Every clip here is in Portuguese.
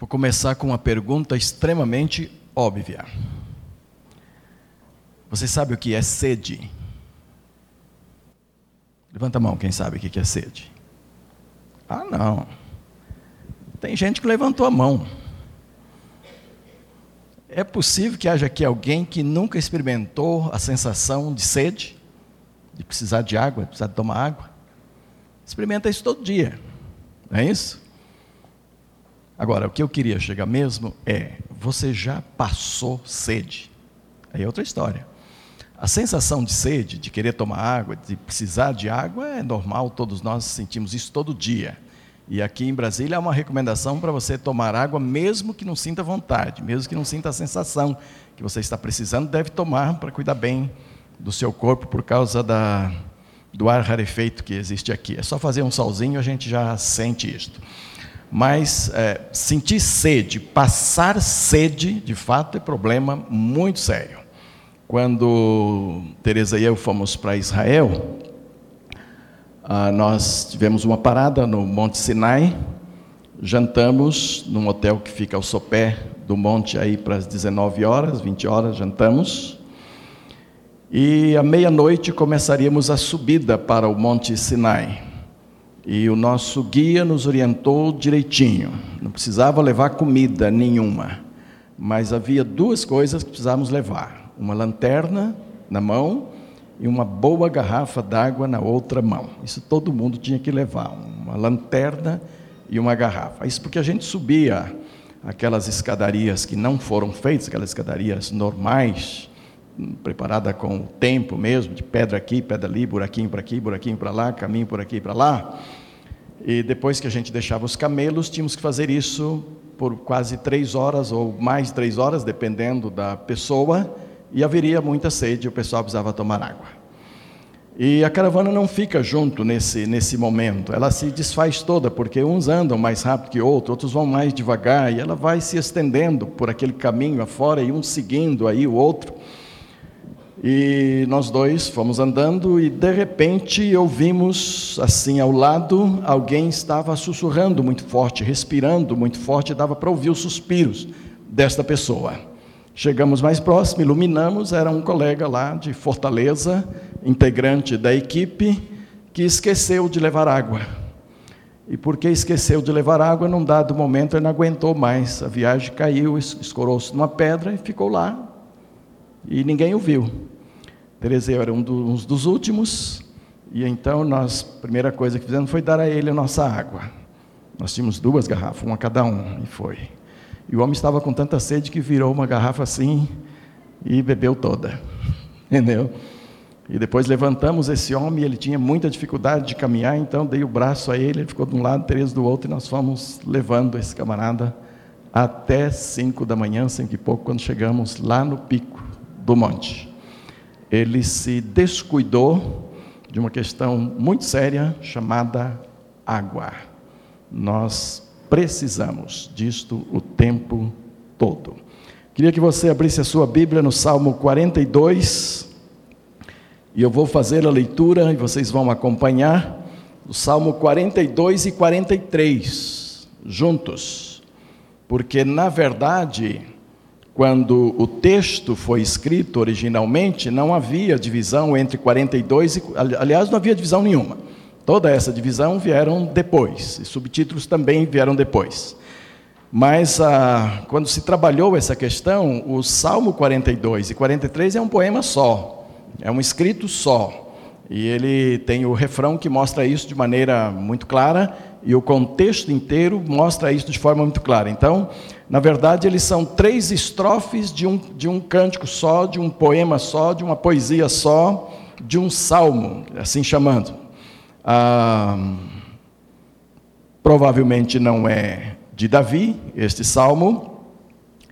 Vou começar com uma pergunta extremamente óbvia. Você sabe o que é sede? Levanta a mão, quem sabe o que é sede? Ah, não. Tem gente que levantou a mão. É possível que haja aqui alguém que nunca experimentou a sensação de sede, de precisar de água, de precisar de tomar água? Experimenta isso todo dia, não é isso? Agora, o que eu queria chegar mesmo é: você já passou sede? Aí é outra história. A sensação de sede, de querer tomar água, de precisar de água, é normal, todos nós sentimos isso todo dia. E aqui em Brasília há uma recomendação para você tomar água, mesmo que não sinta vontade, mesmo que não sinta a sensação que você está precisando, deve tomar para cuidar bem do seu corpo por causa da, do ar rarefeito que existe aqui. É só fazer um solzinho, a gente já sente isto. Mas é, sentir sede, passar sede, de fato, é problema muito sério. Quando Teresa e eu fomos para Israel, ah, nós tivemos uma parada no Monte Sinai, jantamos num hotel que fica ao sopé do monte aí para as 19 horas, 20 horas, jantamos. E à meia-noite começaríamos a subida para o Monte Sinai. E o nosso guia nos orientou direitinho. Não precisava levar comida nenhuma, mas havia duas coisas que precisávamos levar: uma lanterna na mão e uma boa garrafa d'água na outra mão. Isso todo mundo tinha que levar, uma lanterna e uma garrafa. Isso porque a gente subia aquelas escadarias que não foram feitas, aquelas escadarias normais, preparada com o tempo mesmo, de pedra aqui, pedra ali, buraquinho para aqui, buraquinho para lá, caminho por aqui para lá. E depois que a gente deixava os camelos, tínhamos que fazer isso por quase três horas ou mais três horas, dependendo da pessoa, e haveria muita sede, o pessoal precisava tomar água. E a caravana não fica junto nesse, nesse momento, ela se desfaz toda, porque uns andam mais rápido que outros, outros vão mais devagar, e ela vai se estendendo por aquele caminho afora, e um seguindo aí o outro. E nós dois fomos andando e de repente ouvimos assim ao lado alguém estava sussurrando muito forte, respirando muito forte, dava para ouvir os suspiros desta pessoa. Chegamos mais próximo, iluminamos, era um colega lá de Fortaleza, integrante da equipe, que esqueceu de levar água. E porque esqueceu de levar água, num dado momento ele não aguentou mais. A viagem caiu, escorou-se numa pedra e ficou lá. E ninguém o viu. Tereseu era um dos, dos últimos, e então nós, a primeira coisa que fizemos foi dar a ele a nossa água. Nós tínhamos duas garrafas, uma cada um, e foi. E o homem estava com tanta sede que virou uma garrafa assim e bebeu toda. Entendeu? E depois levantamos esse homem, ele tinha muita dificuldade de caminhar, então dei o braço a ele, ele ficou de um lado, Teresa do outro, e nós fomos levando esse camarada até cinco da manhã, cinco e pouco, quando chegamos lá no pico do monte ele se descuidou de uma questão muito séria chamada água. Nós precisamos disto o tempo todo. Queria que você abrisse a sua Bíblia no Salmo 42, e eu vou fazer a leitura e vocês vão acompanhar o Salmo 42 e 43 juntos, porque na verdade quando o texto foi escrito originalmente, não havia divisão entre 42 e. Aliás, não havia divisão nenhuma. Toda essa divisão vieram depois, e subtítulos também vieram depois. Mas ah, quando se trabalhou essa questão, o Salmo 42 e 43 é um poema só, é um escrito só. E ele tem o refrão que mostra isso de maneira muito clara, e o contexto inteiro mostra isso de forma muito clara. Então, na verdade, eles são três estrofes de um, de um cântico só, de um poema só, de uma poesia só, de um salmo, assim chamando. Ah, provavelmente não é de Davi, este salmo,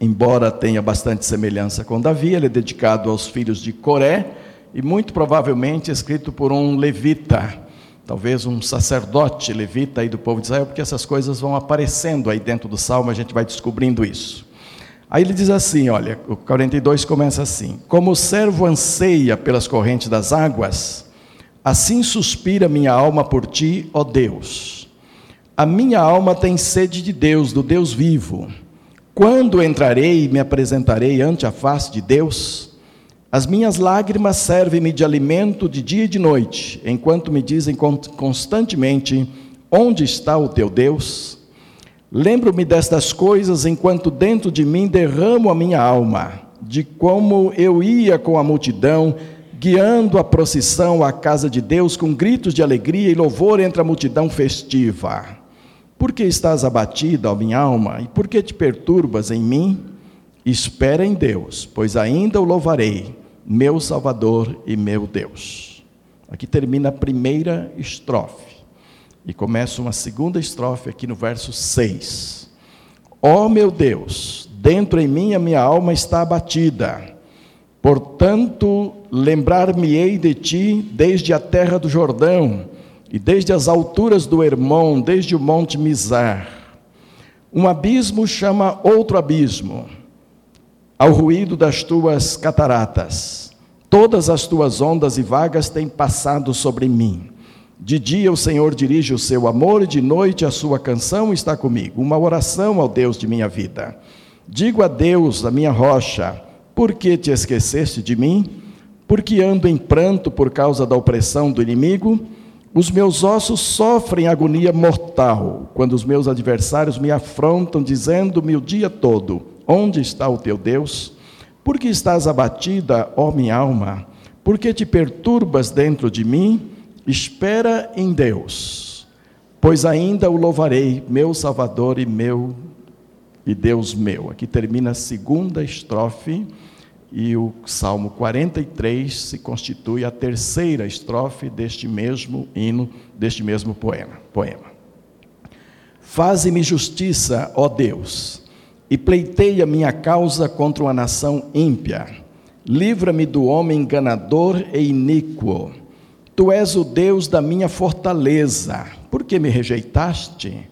embora tenha bastante semelhança com Davi, ele é dedicado aos filhos de Coré e muito provavelmente escrito por um levita talvez um sacerdote levita aí do povo de Israel, porque essas coisas vão aparecendo aí dentro do salmo, a gente vai descobrindo isso. Aí ele diz assim, olha, o 42 começa assim: Como o servo anseia pelas correntes das águas, assim suspira minha alma por ti, ó Deus. A minha alma tem sede de Deus, do Deus vivo. Quando entrarei e me apresentarei ante a face de Deus? As minhas lágrimas servem-me de alimento de dia e de noite, enquanto me dizem constantemente: Onde está o teu Deus? Lembro-me destas coisas enquanto dentro de mim derramo a minha alma, de como eu ia com a multidão, guiando a procissão à casa de Deus com gritos de alegria e louvor entre a multidão festiva. Por que estás abatida, ó minha alma, e por que te perturbas em mim? Espera em Deus, pois ainda o louvarei, meu Salvador e meu Deus. Aqui termina a primeira estrofe. E começa uma segunda estrofe aqui no verso 6. Ó oh, meu Deus, dentro em mim a minha alma está abatida. Portanto, lembrar-me-ei de ti desde a terra do Jordão e desde as alturas do Hermon, desde o monte Mizar. Um abismo chama outro abismo, ao ruído das tuas cataratas. Todas as tuas ondas e vagas têm passado sobre mim. De dia o Senhor dirige o seu amor e de noite a sua canção está comigo, uma oração ao Deus de minha vida. Digo a Deus, a minha rocha, por que te esqueceste de mim? Porque ando em pranto por causa da opressão do inimigo? Os meus ossos sofrem agonia mortal quando os meus adversários me afrontam, dizendo-me o dia todo: Onde está o teu Deus? Por que estás abatida, ó minha alma? Por que te perturbas dentro de mim? Espera em Deus, pois ainda o louvarei, meu Salvador e meu e Deus meu. Aqui termina a segunda estrofe e o Salmo 43 se constitui a terceira estrofe deste mesmo hino, deste mesmo poema. poema. Faze-me justiça, ó Deus, e pleiteia minha causa contra uma nação ímpia. Livra-me do homem enganador e iníquo Tu és o Deus da minha fortaleza. Por que me rejeitaste?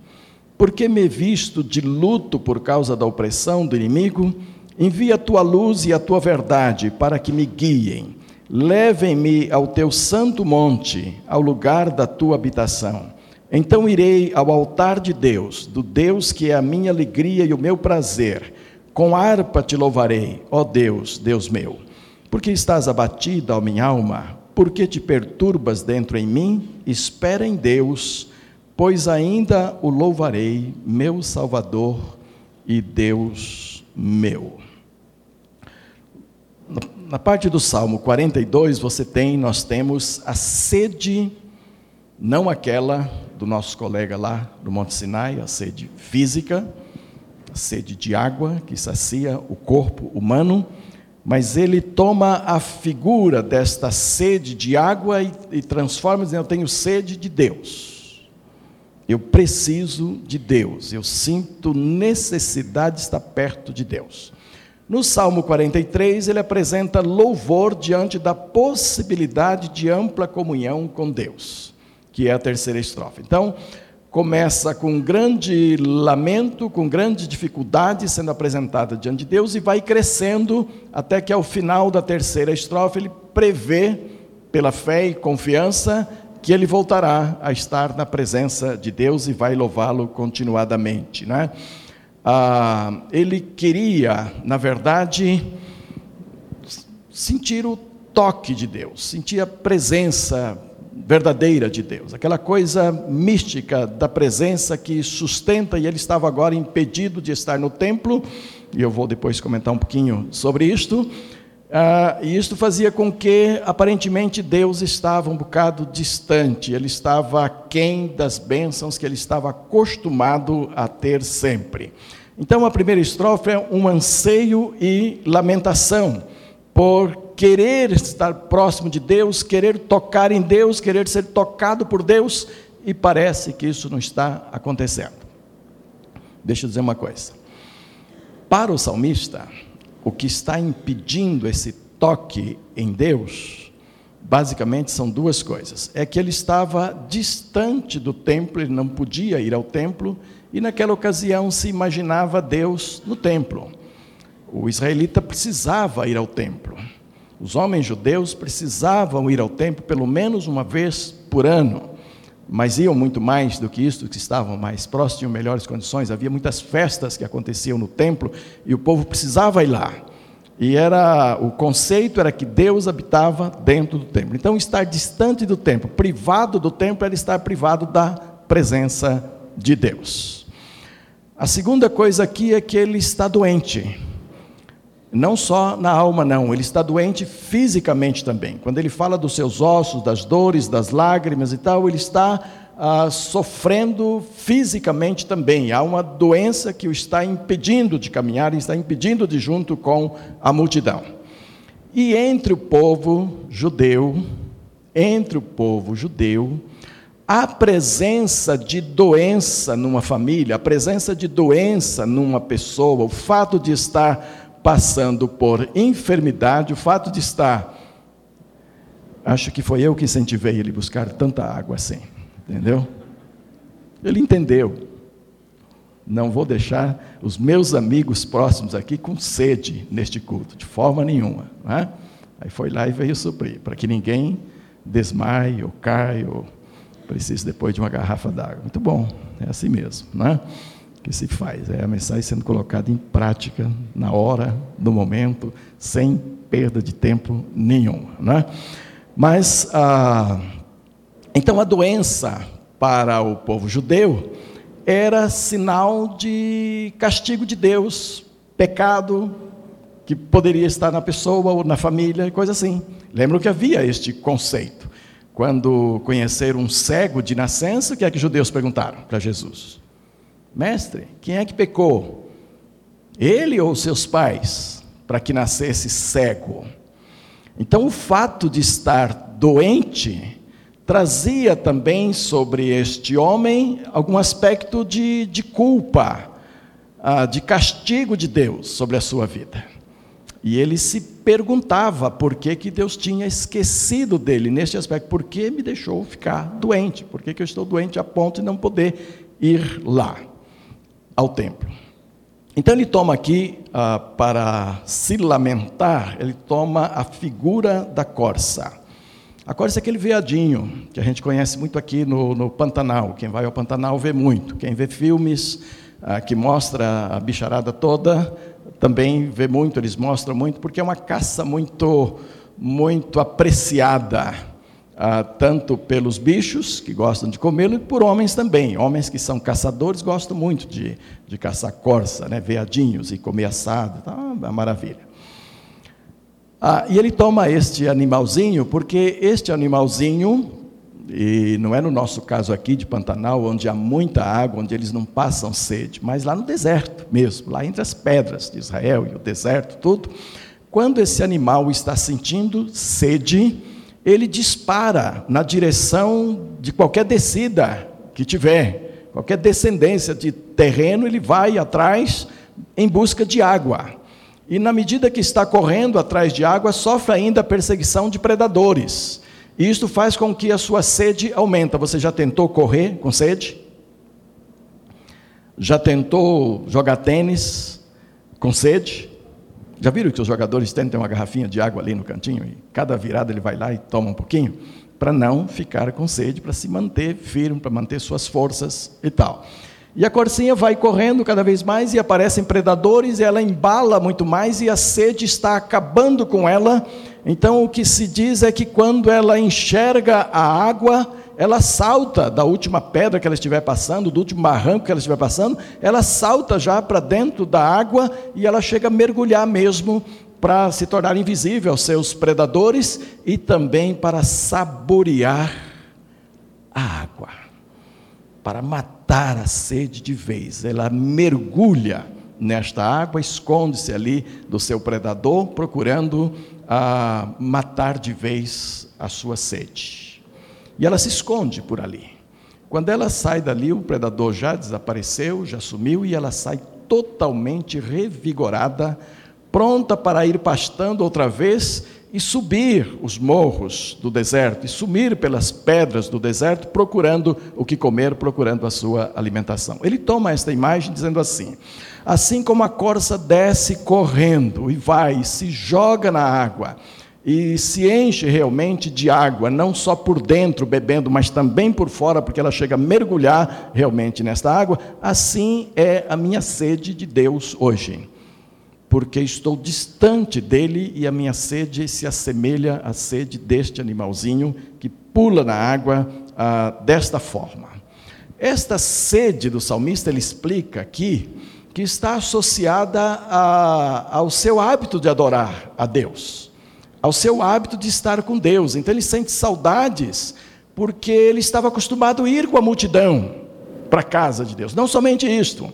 Por que me visto de luto por causa da opressão do inimigo? Envia a tua luz e a tua verdade para que me guiem. Levem-me ao teu santo monte, ao lugar da tua habitação. Então irei ao altar de Deus, do Deus que é a minha alegria e o meu prazer. Com harpa te louvarei, ó Deus, Deus meu. Porque estás abatida, ó minha alma? Por que te perturbas dentro em mim? Espera em Deus, pois ainda o louvarei, meu Salvador e Deus meu. Na parte do Salmo 42, você tem, nós temos a sede, não aquela do nosso colega lá do Monte Sinai, a sede física, a sede de água que sacia o corpo humano, mas ele toma a figura desta sede de água e, e transforma dizendo: Eu tenho sede de Deus. Eu preciso de Deus. Eu sinto necessidade de estar perto de Deus. No Salmo 43, ele apresenta louvor diante da possibilidade de ampla comunhão com Deus, que é a terceira estrofe. Então, começa com grande lamento, com grande dificuldade sendo apresentada diante de Deus e vai crescendo até que ao final da terceira estrofe ele prevê, pela fé e confiança, que ele voltará a estar na presença de Deus e vai louvá-lo continuadamente. Né? Ah, ele queria, na verdade, sentir o toque de Deus, sentir a presença verdadeira de Deus, aquela coisa mística da presença que sustenta, e ele estava agora impedido de estar no templo, e eu vou depois comentar um pouquinho sobre isto. Ah, e isto fazia com que, aparentemente, Deus estava um bocado distante, ele estava aquém das bênçãos que ele estava acostumado a ter sempre. Então, a primeira estrofe é um anseio e lamentação por querer estar próximo de Deus, querer tocar em Deus, querer ser tocado por Deus, e parece que isso não está acontecendo. Deixa eu dizer uma coisa. Para o salmista, o que está impedindo esse toque em Deus, basicamente são duas coisas. É que ele estava distante do templo, ele não podia ir ao templo, e naquela ocasião se imaginava Deus no templo. O israelita precisava ir ao templo. Os homens judeus precisavam ir ao templo pelo menos uma vez por ano. mas iam muito mais do que isso, que estavam mais próximos, tinham melhores condições. Havia muitas festas que aconteciam no templo e o povo precisava ir lá. E era o conceito era que Deus habitava dentro do templo. Então, estar distante do templo, privado do templo, era estar privado da presença de Deus. A segunda coisa aqui é que ele está doente. Não só na alma, não, ele está doente fisicamente também. Quando ele fala dos seus ossos, das dores, das lágrimas e tal, ele está ah, sofrendo fisicamente também. Há uma doença que o está impedindo de caminhar, está impedindo de junto com a multidão. E entre o povo judeu, entre o povo judeu, a presença de doença numa família, a presença de doença numa pessoa, o fato de estar passando por enfermidade, o fato de estar. Acho que foi eu que incentivei ele buscar tanta água assim, entendeu? Ele entendeu. Não vou deixar os meus amigos próximos aqui com sede neste culto, de forma nenhuma. Né? Aí foi lá e veio suprir, para que ninguém desmaie ou caia ou precise depois de uma garrafa d'água. Muito bom, é assim mesmo. Né? Que se faz. É a mensagem sendo colocada em prática na hora, no momento, sem perda de tempo nenhum. Né? Mas, ah, então a doença para o povo judeu era sinal de castigo de Deus, pecado que poderia estar na pessoa ou na família, coisa assim. Lembram que havia este conceito. Quando conheceram um cego de nascença, o que é que os judeus perguntaram para Jesus? Mestre, quem é que pecou? Ele ou seus pais, para que nascesse cego? Então, o fato de estar doente trazia também sobre este homem algum aspecto de, de culpa, ah, de castigo de Deus sobre a sua vida. E ele se perguntava por que, que Deus tinha esquecido dele neste aspecto, por que me deixou ficar doente, por que, que eu estou doente a ponto de não poder ir lá ao templo. Então ele toma aqui, ah, para se lamentar, ele toma a figura da corça. A corça é aquele veadinho que a gente conhece muito aqui no, no Pantanal. Quem vai ao Pantanal vê muito. Quem vê filmes ah, que mostra a bicharada toda também vê muito. Eles mostram muito porque é uma caça muito, muito apreciada ah, tanto pelos bichos, que gostam de comê-lo, e por homens também. Homens que são caçadores gostam muito de, de caçar corça, né, veadinhos e comer assado, tá uma maravilha. Ah, e ele toma este animalzinho, porque este animalzinho, e não é no nosso caso aqui de Pantanal, onde há muita água, onde eles não passam sede, mas lá no deserto mesmo, lá entre as pedras de Israel e o deserto, tudo. Quando esse animal está sentindo sede, ele dispara na direção de qualquer descida que tiver, qualquer descendência de terreno, ele vai atrás em busca de água. E na medida que está correndo atrás de água, sofre ainda a perseguição de predadores. E isto faz com que a sua sede aumenta. Você já tentou correr com sede? Já tentou jogar tênis com sede? Já viram que os jogadores têm uma garrafinha de água ali no cantinho e cada virada ele vai lá e toma um pouquinho para não ficar com sede, para se manter firme, para manter suas forças e tal. E a corcinha vai correndo cada vez mais e aparecem predadores, e ela embala muito mais e a sede está acabando com ela. Então o que se diz é que quando ela enxerga a água, ela salta da última pedra que ela estiver passando, do último barranco que ela estiver passando, ela salta já para dentro da água e ela chega a mergulhar mesmo para se tornar invisível aos seus predadores e também para saborear a água, para matar a sede de vez. Ela mergulha nesta água, esconde-se ali do seu predador, procurando ah, matar de vez a sua sede. E ela se esconde por ali. Quando ela sai dali, o predador já desapareceu, já sumiu, e ela sai totalmente revigorada, pronta para ir pastando outra vez e subir os morros do deserto, e sumir pelas pedras do deserto, procurando o que comer, procurando a sua alimentação. Ele toma esta imagem dizendo assim: assim como a corça desce correndo e vai, se joga na água, e se enche realmente de água, não só por dentro bebendo, mas também por fora, porque ela chega a mergulhar realmente nesta água, assim é a minha sede de Deus hoje. Porque estou distante dele e a minha sede se assemelha à sede deste animalzinho que pula na água ah, desta forma. Esta sede do salmista, ele explica aqui, que está associada a, ao seu hábito de adorar a Deus ao seu hábito de estar com Deus. Então ele sente saudades porque ele estava acostumado a ir com a multidão para a casa de Deus. Não somente isto,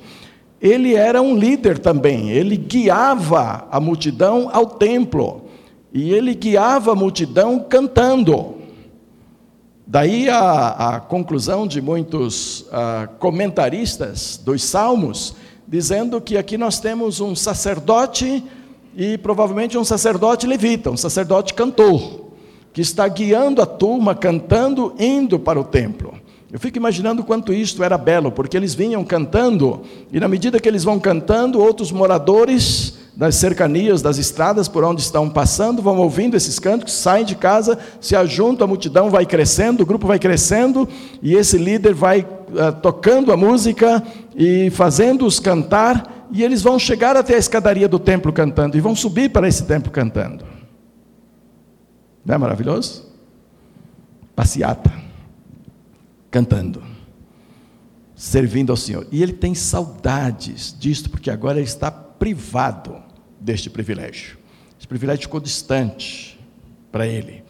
ele era um líder também, ele guiava a multidão ao templo e ele guiava a multidão cantando. Daí a, a conclusão de muitos uh, comentaristas dos Salmos, dizendo que aqui nós temos um sacerdote e provavelmente um sacerdote levita, um sacerdote cantor, que está guiando a turma cantando, indo para o templo. Eu fico imaginando quanto isto era belo, porque eles vinham cantando, e na medida que eles vão cantando, outros moradores das cercanias, das estradas por onde estão passando, vão ouvindo esses cânticos, saem de casa, se ajuntam, a multidão vai crescendo, o grupo vai crescendo, e esse líder vai uh, tocando a música e fazendo-os cantar, e eles vão chegar até a escadaria do templo cantando, e vão subir para esse templo cantando. Não é maravilhoso? Passeata, cantando, servindo ao Senhor. E ele tem saudades disto, porque agora ele está privado deste privilégio. Esse privilégio ficou distante para ele.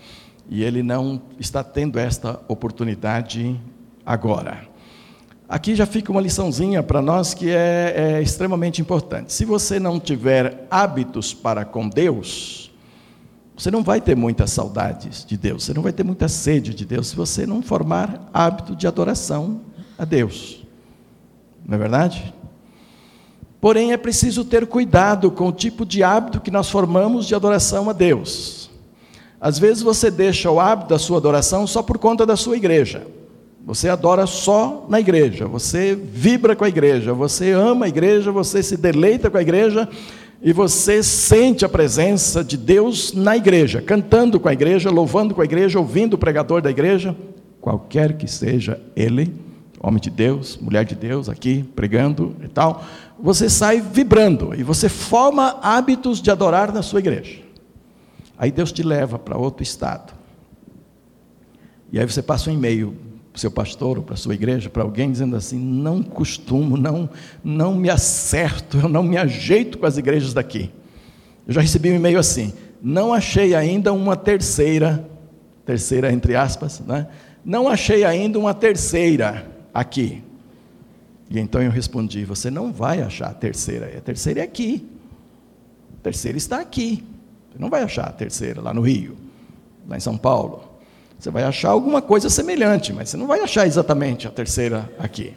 E ele não está tendo esta oportunidade agora. Aqui já fica uma liçãozinha para nós que é, é, extremamente importante. Se você não tiver hábitos para com Deus, você não vai ter muitas saudades de Deus, você não vai ter muita sede de Deus se você não formar hábito de adoração a Deus. Não é verdade? Porém, é preciso ter cuidado com o tipo de hábito que nós formamos de adoração a Deus. Às vezes você deixa o hábito da sua adoração só por conta da sua igreja. Você adora só na igreja, você vibra com a igreja, você ama a igreja, você se deleita com a igreja e você sente a presença de Deus na igreja, cantando com a igreja, louvando com a igreja, ouvindo o pregador da igreja, qualquer que seja ele, homem de Deus, mulher de Deus, aqui pregando e tal, você sai vibrando e você forma hábitos de adorar na sua igreja. Aí Deus te leva para outro estado. E aí você passa um e-mail seu pastor ou para a sua igreja, para alguém, dizendo assim: não costumo, não, não me acerto, eu não me ajeito com as igrejas daqui. Eu já recebi um e-mail assim: não achei ainda uma terceira, terceira entre aspas, né? não achei ainda uma terceira aqui. E então eu respondi: você não vai achar a terceira, a terceira é aqui. A terceira está aqui. Você não vai achar a terceira lá no Rio, lá em São Paulo. Você vai achar alguma coisa semelhante, mas você não vai achar exatamente a terceira aqui.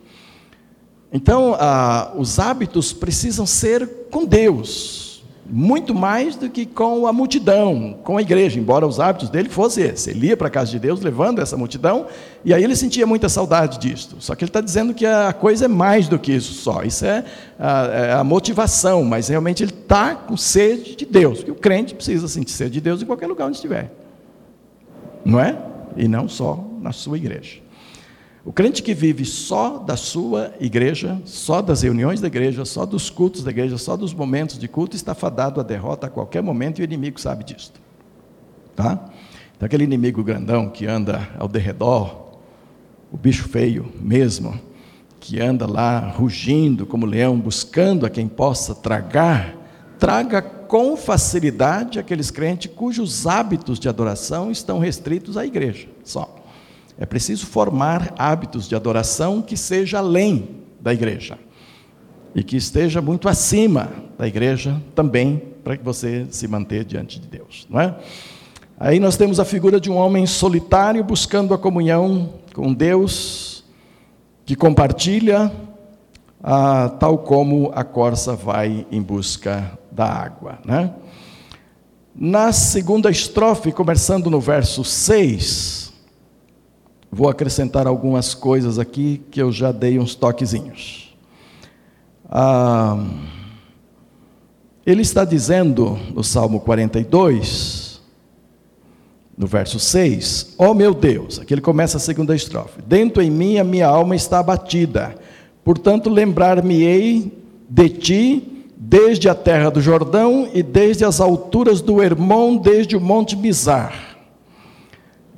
Então, ah, os hábitos precisam ser com Deus, muito mais do que com a multidão, com a igreja, embora os hábitos dele fossem esse. Ele ia para a casa de Deus levando essa multidão, e aí ele sentia muita saudade disto. Só que ele está dizendo que a coisa é mais do que isso só, isso é a, é a motivação, mas realmente ele está com sede de Deus, porque o crente precisa sentir sede de Deus em qualquer lugar onde estiver. Não é? E não só na sua igreja. O crente que vive só da sua igreja, só das reuniões da igreja, só dos cultos da igreja, só dos momentos de culto, está fadado à derrota a qualquer momento e o inimigo sabe disso. Tá? Então, aquele inimigo grandão que anda ao derredor, o bicho feio mesmo, que anda lá rugindo como leão, buscando a quem possa tragar, traga com facilidade aqueles crentes cujos hábitos de adoração estão restritos à igreja só. É preciso formar hábitos de adoração que seja além da igreja e que esteja muito acima da igreja também para que você se manter diante de Deus, não é? Aí nós temos a figura de um homem solitário buscando a comunhão com Deus, que compartilha, ah, tal como a corça vai em busca da água. Né? Na segunda estrofe, começando no verso 6, vou acrescentar algumas coisas aqui que eu já dei uns toquezinhos. Ah, ele está dizendo no Salmo 42 no verso 6, ó oh meu Deus, aqui ele começa a segunda estrofe: Dentro em mim a minha alma está abatida, portanto lembrar-me-ei de ti desde a terra do Jordão e desde as alturas do Hermon, desde o monte Mizar.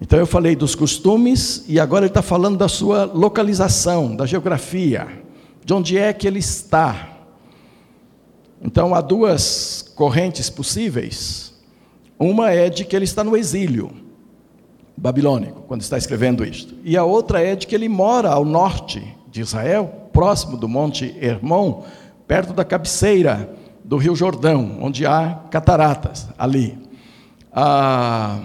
Então eu falei dos costumes e agora ele está falando da sua localização, da geografia, de onde é que ele está. Então há duas correntes possíveis. Uma é de que ele está no exílio babilônico, quando está escrevendo isto. E a outra é de que ele mora ao norte de Israel, próximo do Monte Hermon, perto da cabeceira do Rio Jordão, onde há cataratas ali. Ah,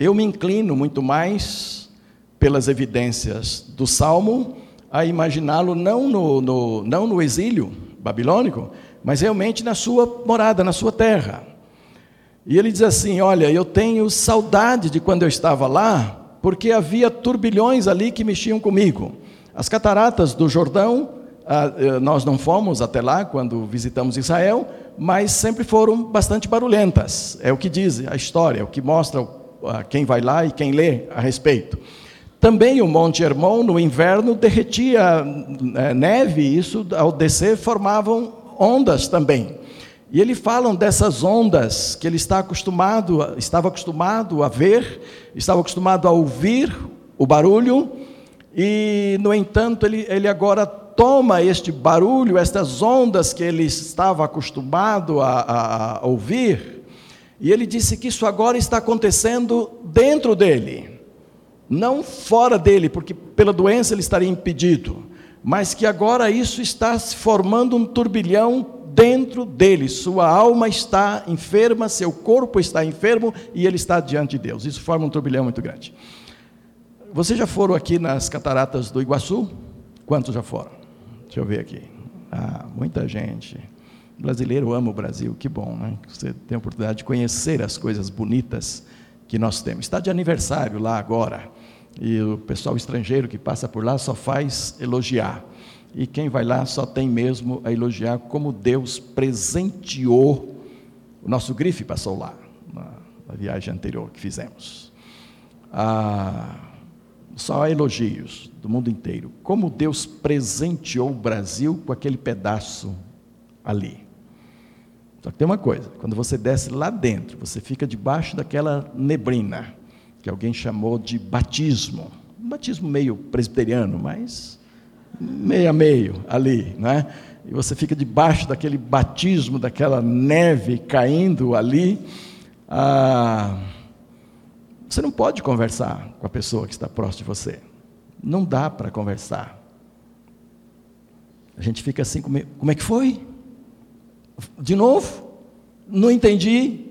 eu me inclino muito mais pelas evidências do Salmo a imaginá-lo não no, no, não no exílio babilônico, mas realmente na sua morada, na sua terra. E ele diz assim: Olha, eu tenho saudade de quando eu estava lá, porque havia turbilhões ali que mexiam comigo. As cataratas do Jordão, ah, eh, nós não fomos até lá quando visitamos Israel, mas sempre foram bastante barulhentas. É o que diz a história, é o que mostra quem vai lá e quem lê a respeito. Também o Monte Hermon, no inverno, derretia eh, neve, e isso, ao descer, formavam ondas também. E ele falam dessas ondas que ele está acostumado, estava acostumado a ver, estava acostumado a ouvir o barulho, e, no entanto, ele, ele agora toma este barulho, estas ondas que ele estava acostumado a, a, a ouvir, e ele disse que isso agora está acontecendo dentro dele, não fora dele, porque pela doença ele estaria impedido, mas que agora isso está se formando um turbilhão dentro dele. Sua alma está enferma, seu corpo está enfermo e ele está diante de Deus. Isso forma um turbilhão muito grande. Vocês já foram aqui nas cataratas do Iguaçu? Quantos já foram? Deixa eu ver aqui. Ah, muita gente. Brasileiro ama o Brasil, que bom, né? Você tem a oportunidade de conhecer as coisas bonitas que nós temos. Está de aniversário lá agora. E o pessoal estrangeiro que passa por lá só faz elogiar e quem vai lá só tem mesmo a elogiar como Deus presenteou. O nosso grife passou lá, na viagem anterior que fizemos. Ah, só elogios do mundo inteiro. Como Deus presenteou o Brasil com aquele pedaço ali. Só que tem uma coisa: quando você desce lá dentro, você fica debaixo daquela neblina, que alguém chamou de batismo. Um batismo meio presbiteriano, mas meio a meio ali, né? E você fica debaixo daquele batismo, daquela neve caindo ali. Ah, você não pode conversar com a pessoa que está próximo de você. Não dá para conversar. A gente fica assim, como é, que foi? De novo? Não entendi.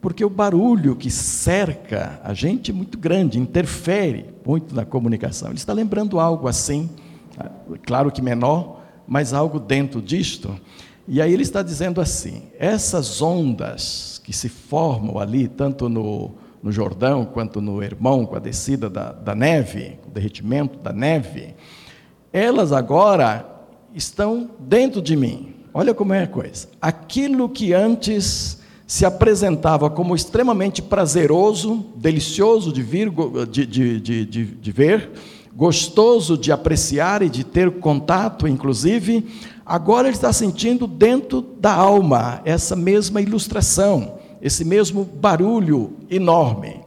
Porque o barulho que cerca a gente é muito grande, interfere muito na comunicação. Ele está lembrando algo assim claro que menor, mas algo dentro disto. E aí ele está dizendo assim: essas ondas que se formam ali, tanto no, no Jordão quanto no Hermão, com a descida da, da neve, o derretimento da neve, elas agora estão dentro de mim. Olha como é a coisa. Aquilo que antes se apresentava como extremamente prazeroso, delicioso de, vir, de, de, de, de ver, gostoso de apreciar e de ter contato, inclusive, agora ele está sentindo dentro da alma essa mesma ilustração, esse mesmo barulho enorme.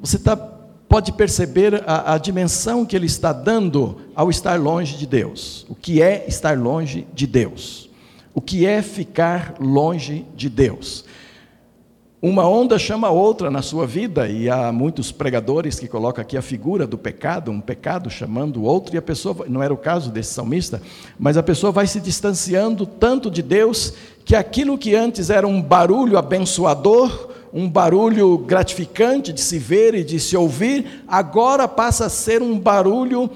Você tá, pode perceber a, a dimensão que ele está dando ao estar longe de Deus. O que é estar longe de Deus? O que é ficar longe de Deus? Uma onda chama outra na sua vida, e há muitos pregadores que colocam aqui a figura do pecado, um pecado chamando o outro, e a pessoa, não era o caso desse salmista, mas a pessoa vai se distanciando tanto de Deus, que aquilo que antes era um barulho abençoador, um barulho gratificante de se ver e de se ouvir, agora passa a ser um barulho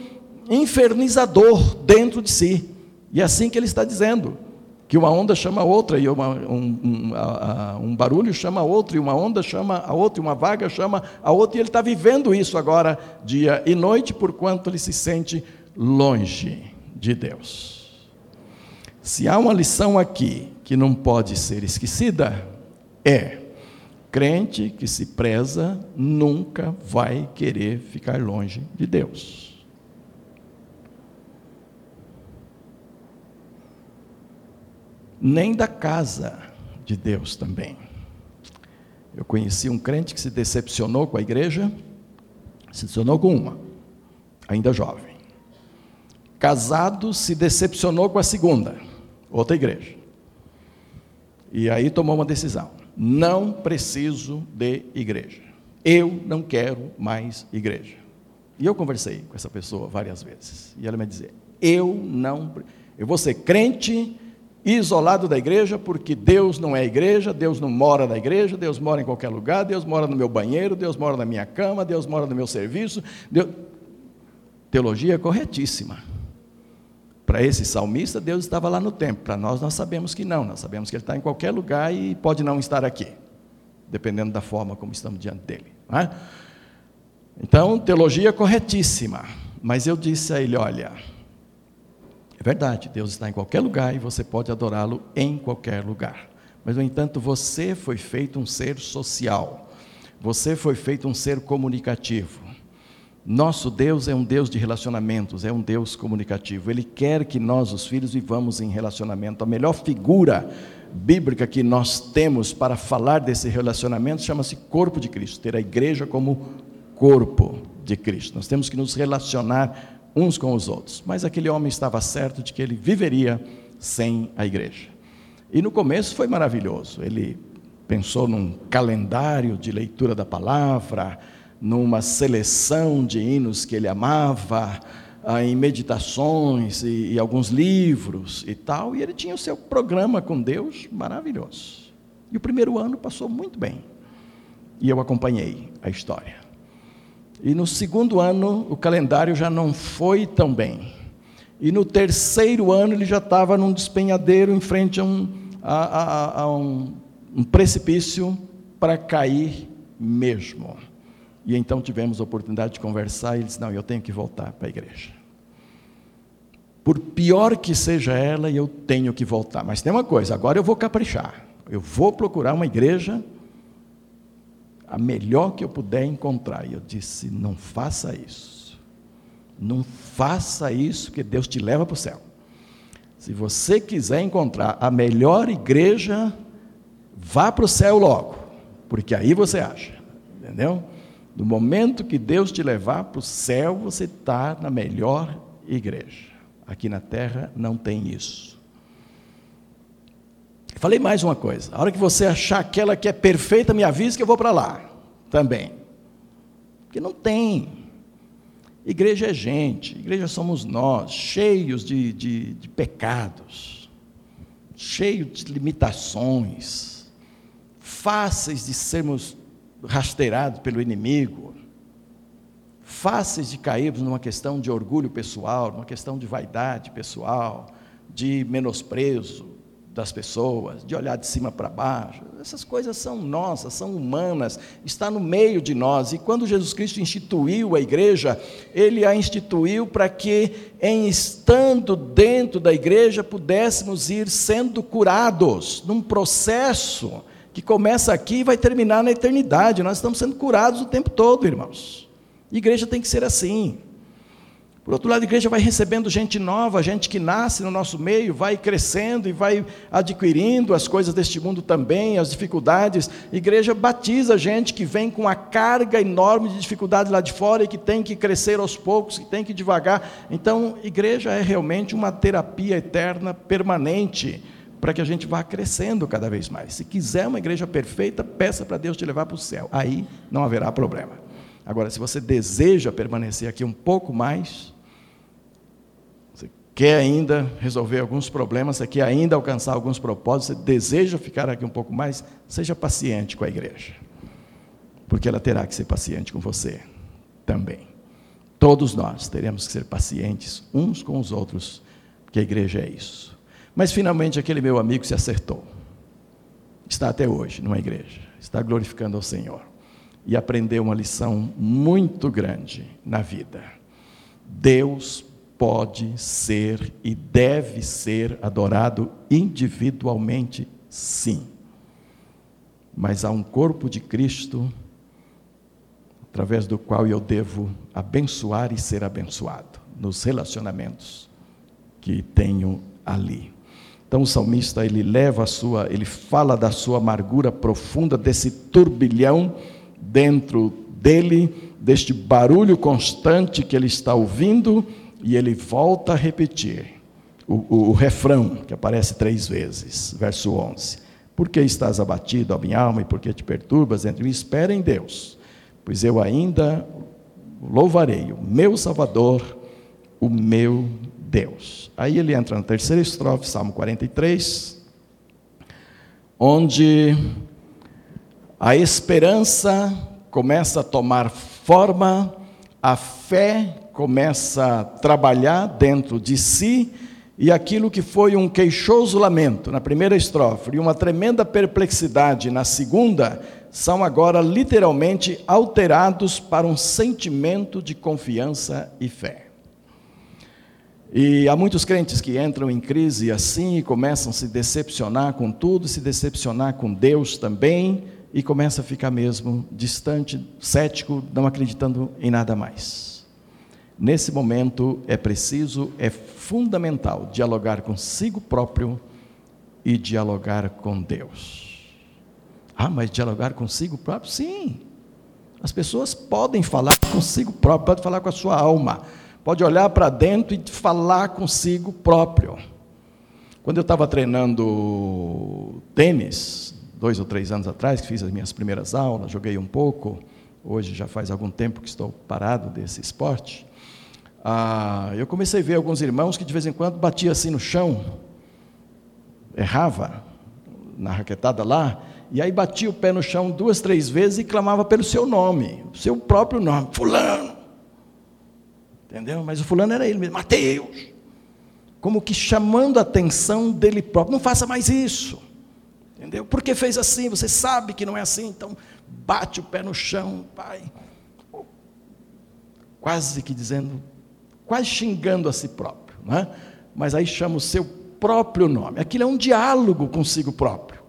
infernizador dentro de si. E é assim que ele está dizendo que uma onda chama outra, e uma, um, um, a, um, barulho chama a outra, e uma onda chama a outra, e uma vaga chama a outra, e ele está vivendo isso agora, dia e noite, porquanto ele se sente longe de Deus. Se há uma lição aqui que não pode ser esquecida, é crente que se preza nunca vai querer ficar longe de Deus. Nem da casa de Deus também. Eu conheci um crente que se decepcionou com a igreja, se decepcionou com uma, ainda jovem. Casado, se decepcionou com a segunda, outra igreja. E aí tomou uma decisão: não preciso de igreja. Eu não quero mais igreja. E eu conversei com essa pessoa várias vezes. E ela me dizia: eu não, eu vou ser crente isolado da igreja, porque Deus não é igreja, Deus não mora na igreja, Deus mora em qualquer lugar, Deus mora no meu banheiro, Deus mora na minha cama, Deus mora no meu serviço. Deus... Teologia corretíssima. Para esse salmista, Deus estava lá no templo. Para nós, nós sabemos que não. Nós sabemos que Ele está em qualquer lugar e pode não estar aqui, dependendo da forma como estamos diante dele. É? Então, teologia corretíssima. Mas eu disse a ele: olha, verdade, Deus está em qualquer lugar e você pode adorá-lo em qualquer lugar. Mas, no entanto, você foi feito um ser social, você foi feito um ser comunicativo. Nosso Deus é um Deus de relacionamentos, é um Deus comunicativo. Ele quer que nós, os filhos, vivamos em relacionamento. A melhor figura bíblica que nós temos para falar desse relacionamento chama-se corpo de Cristo, ter a igreja como corpo de Cristo. Nós temos que nos relacionar uns com os outros. Mas aquele homem estava certo de que ele viveria sem a igreja. E no começo foi maravilhoso. Ele pensou num calendário de leitura da palavra, numa seleção de hinos que ele amava, ah, em meditações e, e alguns livros e tal, e ele tinha o seu programa com Deus maravilhoso. E o primeiro ano passou muito bem. E eu acompanhei a história. E no segundo ano, o calendário já não foi tão bem. E no terceiro ano, ele já estava num despenhadeiro em frente a um, a, a, a um, um precipício para cair mesmo. E então tivemos a oportunidade de conversar e ele disse: Não, eu tenho que voltar para a igreja. Por pior que seja ela, eu tenho que voltar. Mas tem uma coisa: agora eu vou caprichar. Eu vou procurar uma igreja a melhor que eu puder encontrar. E eu disse: não faça isso. Não faça isso, que Deus te leva para o céu. Se você quiser encontrar a melhor igreja, vá para o céu logo, porque aí você acha, entendeu? No momento que Deus te levar para o céu, você está na melhor igreja. Aqui na terra não tem isso. Falei mais uma coisa. A hora que você achar aquela que é perfeita, me avise que eu vou para lá também. Porque não tem. Igreja é gente, igreja somos nós, cheios de, de, de pecados, cheios de limitações, fáceis de sermos rasteirados pelo inimigo, fáceis de cairmos numa questão de orgulho pessoal, numa questão de vaidade pessoal, de menosprezo, das pessoas, de olhar de cima para baixo. Essas coisas são nossas, são humanas, está no meio de nós. E quando Jesus Cristo instituiu a igreja, ele a instituiu para que, em estando dentro da igreja, pudéssemos ir sendo curados num processo que começa aqui e vai terminar na eternidade. Nós estamos sendo curados o tempo todo, irmãos. A igreja tem que ser assim. Por outro lado, a igreja vai recebendo gente nova, gente que nasce no nosso meio, vai crescendo e vai adquirindo as coisas deste mundo também, as dificuldades. A igreja batiza gente que vem com a carga enorme de dificuldades lá de fora e que tem que crescer aos poucos, que tem que devagar. Então, igreja é realmente uma terapia eterna, permanente, para que a gente vá crescendo cada vez mais. Se quiser uma igreja perfeita, peça para Deus te levar para o céu. Aí não haverá problema. Agora, se você deseja permanecer aqui um pouco mais, quer ainda resolver alguns problemas, quer ainda alcançar alguns propósitos, deseja ficar aqui um pouco mais, seja paciente com a igreja, porque ela terá que ser paciente com você também. Todos nós teremos que ser pacientes uns com os outros, porque a igreja é isso. Mas finalmente aquele meu amigo se acertou. Está até hoje numa igreja, está glorificando ao Senhor e aprendeu uma lição muito grande na vida. Deus pode ser e deve ser adorado individualmente, sim. mas há um corpo de Cristo através do qual eu devo abençoar e ser abençoado nos relacionamentos que tenho ali. Então o salmista ele leva a sua, ele fala da sua amargura profunda desse turbilhão dentro dele, deste barulho constante que ele está ouvindo, e ele volta a repetir o, o, o refrão que aparece três vezes, verso 11. Por que estás abatido, ó minha alma, e por que te perturbas entre mim? Espera em Deus, pois eu ainda louvarei o meu Salvador, o meu Deus. Aí ele entra na terceira estrofe, Salmo 43, onde a esperança começa a tomar forma, a fé começa a trabalhar dentro de si, e aquilo que foi um queixoso lamento na primeira estrofe e uma tremenda perplexidade na segunda, são agora literalmente alterados para um sentimento de confiança e fé. E há muitos crentes que entram em crise assim e começam a se decepcionar com tudo, se decepcionar com Deus também, e começa a ficar mesmo distante, cético, não acreditando em nada mais. Nesse momento é preciso, é fundamental dialogar consigo próprio e dialogar com Deus. Ah, mas dialogar consigo próprio? Sim. As pessoas podem falar consigo próprio, podem falar com a sua alma pode olhar para dentro e falar consigo próprio. Quando eu estava treinando tênis, dois ou três anos atrás, que fiz as minhas primeiras aulas, joguei um pouco, hoje já faz algum tempo que estou parado desse esporte, ah, eu comecei a ver alguns irmãos que de vez em quando batiam assim no chão, errava na raquetada lá, e aí batia o pé no chão duas, três vezes e clamava pelo seu nome, seu próprio nome, fulano, Entendeu? Mas o fulano era ele mesmo, Mateus. Como que chamando a atenção dele próprio. Não faça mais isso. Entendeu? Porque fez assim, você sabe que não é assim, então bate o pé no chão, pai. Quase que dizendo, quase xingando a si próprio, não é? Mas aí chama o seu próprio nome. Aquilo é um diálogo consigo próprio.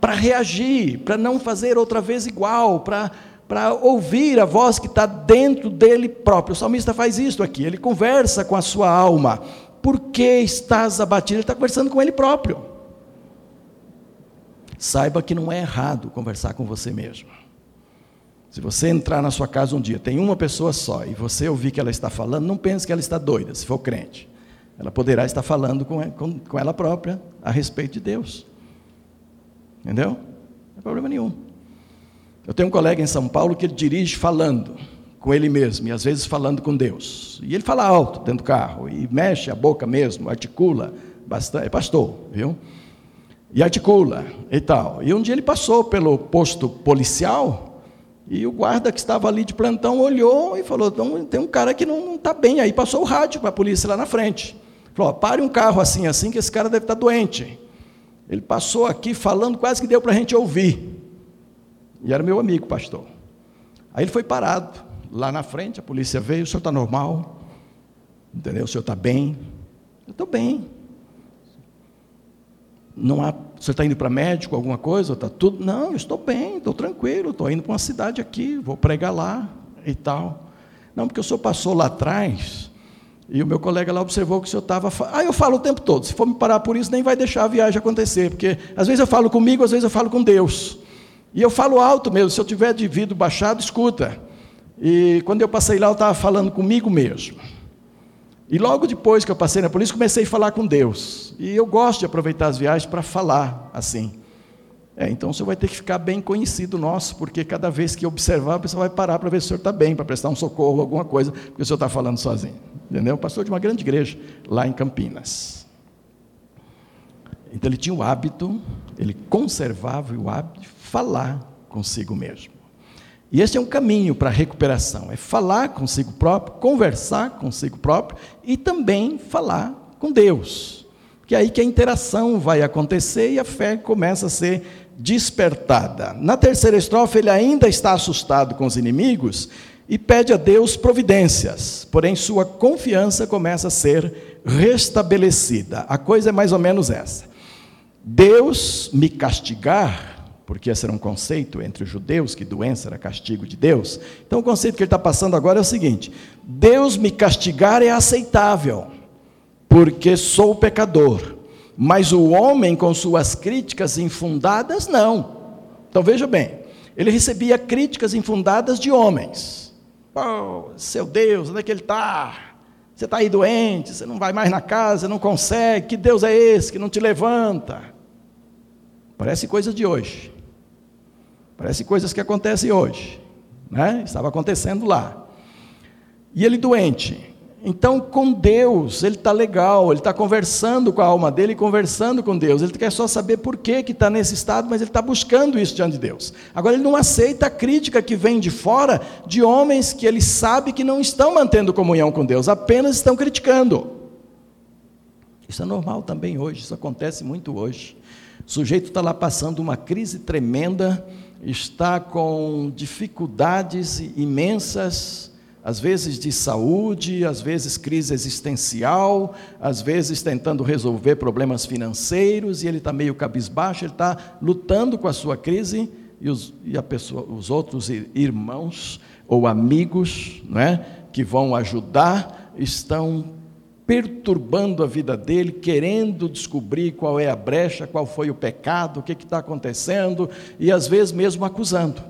Para reagir, para não fazer outra vez igual, para para ouvir a voz que está dentro dele próprio. O salmista faz isso aqui, ele conversa com a sua alma. Por que estás abatido? Ele está conversando com ele próprio. Saiba que não é errado conversar com você mesmo. Se você entrar na sua casa um dia, tem uma pessoa só, e você ouvir que ela está falando, não pense que ela está doida, se for crente. Ela poderá estar falando com, ela própria a respeito de Deus. Entendeu? Não tem problema nenhum. Eu tenho um colega em São Paulo que ele dirige falando com ele mesmo, e às vezes falando com Deus. E ele fala alto dentro do carro, e mexe a boca mesmo, articula bastante. É pastor, viu? E articula e tal. E um dia ele passou pelo posto policial, e o guarda que estava ali de plantão olhou e falou: então, tem um cara que não está bem. Aí passou o rádio para a polícia lá na frente. Falou: pare um carro assim, assim, que esse cara deve estar tá doente. Ele passou aqui falando, quase que deu para a gente ouvir. E era meu amigo, pastor. Aí ele foi parado lá na frente, a polícia veio, o senhor está normal? Entendeu? O senhor está bem? Eu estou bem. Não há, senhor está indo para médico, alguma coisa? Está tudo? Não, estou bem, estou tranquilo, estou indo para uma cidade aqui, vou pregar lá e tal. Não, porque o senhor passou lá atrás e o meu colega lá observou que o senhor estava. Ah, eu falo o tempo todo. Se for me parar por isso, nem vai deixar a viagem acontecer, porque às vezes eu falo comigo, às vezes eu falo com Deus. E eu falo alto mesmo, se eu tiver de vidro baixado, escuta. E quando eu passei lá, eu estava falando comigo mesmo. E logo depois que eu passei na polícia, comecei a falar com Deus. E eu gosto de aproveitar as viagens para falar assim. É, então senhor vai ter que ficar bem conhecido nosso, porque cada vez que observar, a pessoa vai parar para ver se o senhor está bem, para prestar um socorro, alguma coisa, porque o senhor está falando sozinho. Entendeu? Pastor de uma grande igreja lá em Campinas. Então ele tinha o hábito, ele conservava o hábito de falar consigo mesmo. E esse é um caminho para a recuperação: é falar consigo próprio, conversar consigo próprio e também falar com Deus. Que é aí que a interação vai acontecer e a fé começa a ser despertada. Na terceira estrofe, ele ainda está assustado com os inimigos e pede a Deus providências, porém sua confiança começa a ser restabelecida. A coisa é mais ou menos essa: Deus me castigar porque esse era um conceito entre os judeus que doença era castigo de Deus. Então o conceito que ele está passando agora é o seguinte: Deus me castigar é aceitável, porque sou pecador, mas o homem com suas críticas infundadas, não. Então veja bem, ele recebia críticas infundadas de homens. Oh, seu Deus, onde é que ele está? Você está aí doente, você não vai mais na casa, não consegue. Que Deus é esse que não te levanta? Parece coisa de hoje. Parece coisas que acontecem hoje. Né? Estava acontecendo lá. E ele doente. Então, com Deus, ele está legal, ele está conversando com a alma dele, conversando com Deus. Ele quer só saber por que está nesse estado, mas ele está buscando isso diante de Deus. Agora, ele não aceita a crítica que vem de fora de homens que ele sabe que não estão mantendo comunhão com Deus, apenas estão criticando. Isso é normal também hoje, isso acontece muito hoje. O sujeito está lá passando uma crise tremenda, está com dificuldades imensas às vezes de saúde, às vezes crise existencial, às vezes tentando resolver problemas financeiros, e ele está meio cabisbaixo, ele está lutando com a sua crise, e os, e pessoa, os outros irmãos ou amigos não é, que vão ajudar estão perturbando a vida dele, querendo descobrir qual é a brecha, qual foi o pecado, o que está acontecendo, e às vezes mesmo acusando.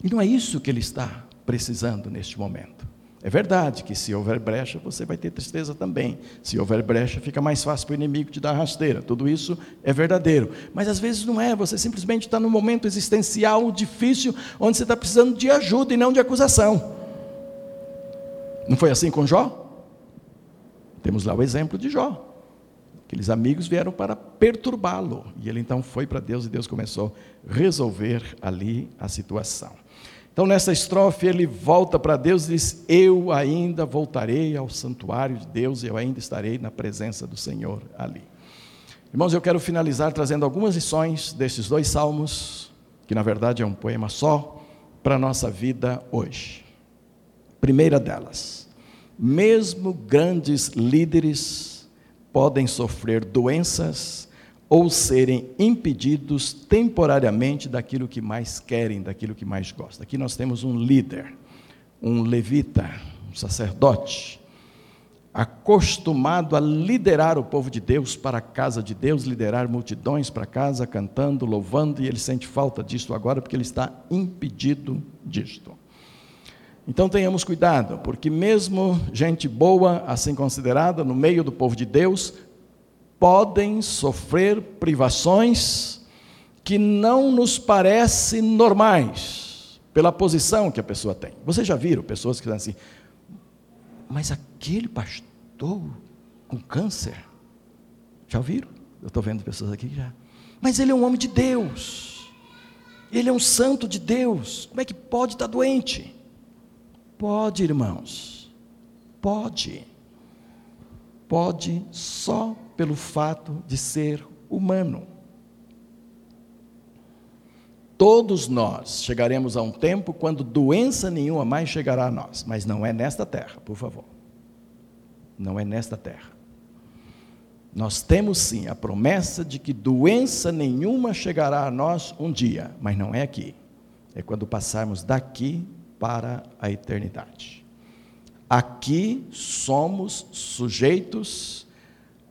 E não é isso que ele está precisando neste momento. É verdade que se houver brecha, você vai ter tristeza também. Se houver brecha, fica mais fácil para o inimigo te dar rasteira. Tudo isso é verdadeiro. Mas às vezes não é, você simplesmente está num momento existencial difícil, onde você está precisando de ajuda e não de acusação. Não foi assim com Jó? Temos lá o exemplo de Jó. Aqueles amigos vieram para perturbá-lo. E ele então foi para Deus e Deus começou a resolver ali a situação. Então, nessa estrofe, ele volta para Deus e diz: Eu ainda voltarei ao santuário de Deus, e eu ainda estarei na presença do Senhor ali. Irmãos, eu quero finalizar trazendo algumas lições desses dois salmos, que na verdade é um poema só, para a nossa vida hoje. Primeira delas, mesmo grandes líderes podem sofrer doenças ou serem impedidos temporariamente daquilo que mais querem, daquilo que mais gostam. Aqui nós temos um líder, um levita, um sacerdote, acostumado a liderar o povo de Deus para a casa de Deus, liderar multidões para casa, cantando, louvando, e ele sente falta disso agora porque ele está impedido disto. Então tenhamos cuidado, porque mesmo gente boa, assim considerada, no meio do povo de Deus, podem sofrer privações que não nos parecem normais, pela posição que a pessoa tem. Vocês já viram pessoas que dizem assim, mas aquele pastor com câncer, já ouviram? Eu estou vendo pessoas aqui já. Mas ele é um homem de Deus, ele é um santo de Deus, como é que pode estar doente? Pode, irmãos, pode. Pode só pelo fato de ser humano. Todos nós chegaremos a um tempo quando doença nenhuma mais chegará a nós, mas não é nesta terra, por favor. Não é nesta terra. Nós temos sim a promessa de que doença nenhuma chegará a nós um dia, mas não é aqui. É quando passarmos daqui para a eternidade. Aqui somos sujeitos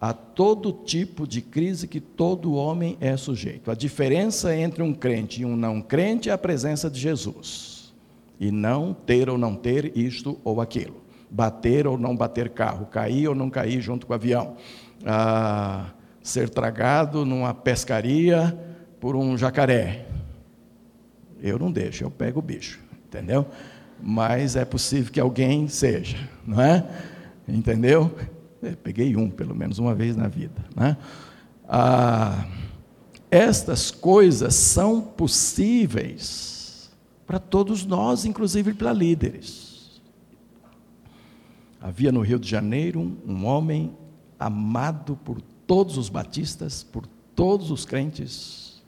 a todo tipo de crise que todo homem é sujeito. A diferença entre um crente e um não crente é a presença de Jesus. E não ter ou não ter isto ou aquilo. Bater ou não bater carro, cair ou não cair junto com o avião. Ah, ser tragado numa pescaria por um jacaré. Eu não deixo, eu pego o bicho, entendeu? Mas é possível que alguém seja, não é? Entendeu? É, peguei um, pelo menos uma vez na vida. Né? Ah, estas coisas são possíveis para todos nós, inclusive para líderes. Havia no Rio de Janeiro um, um homem amado por todos os batistas, por todos os crentes,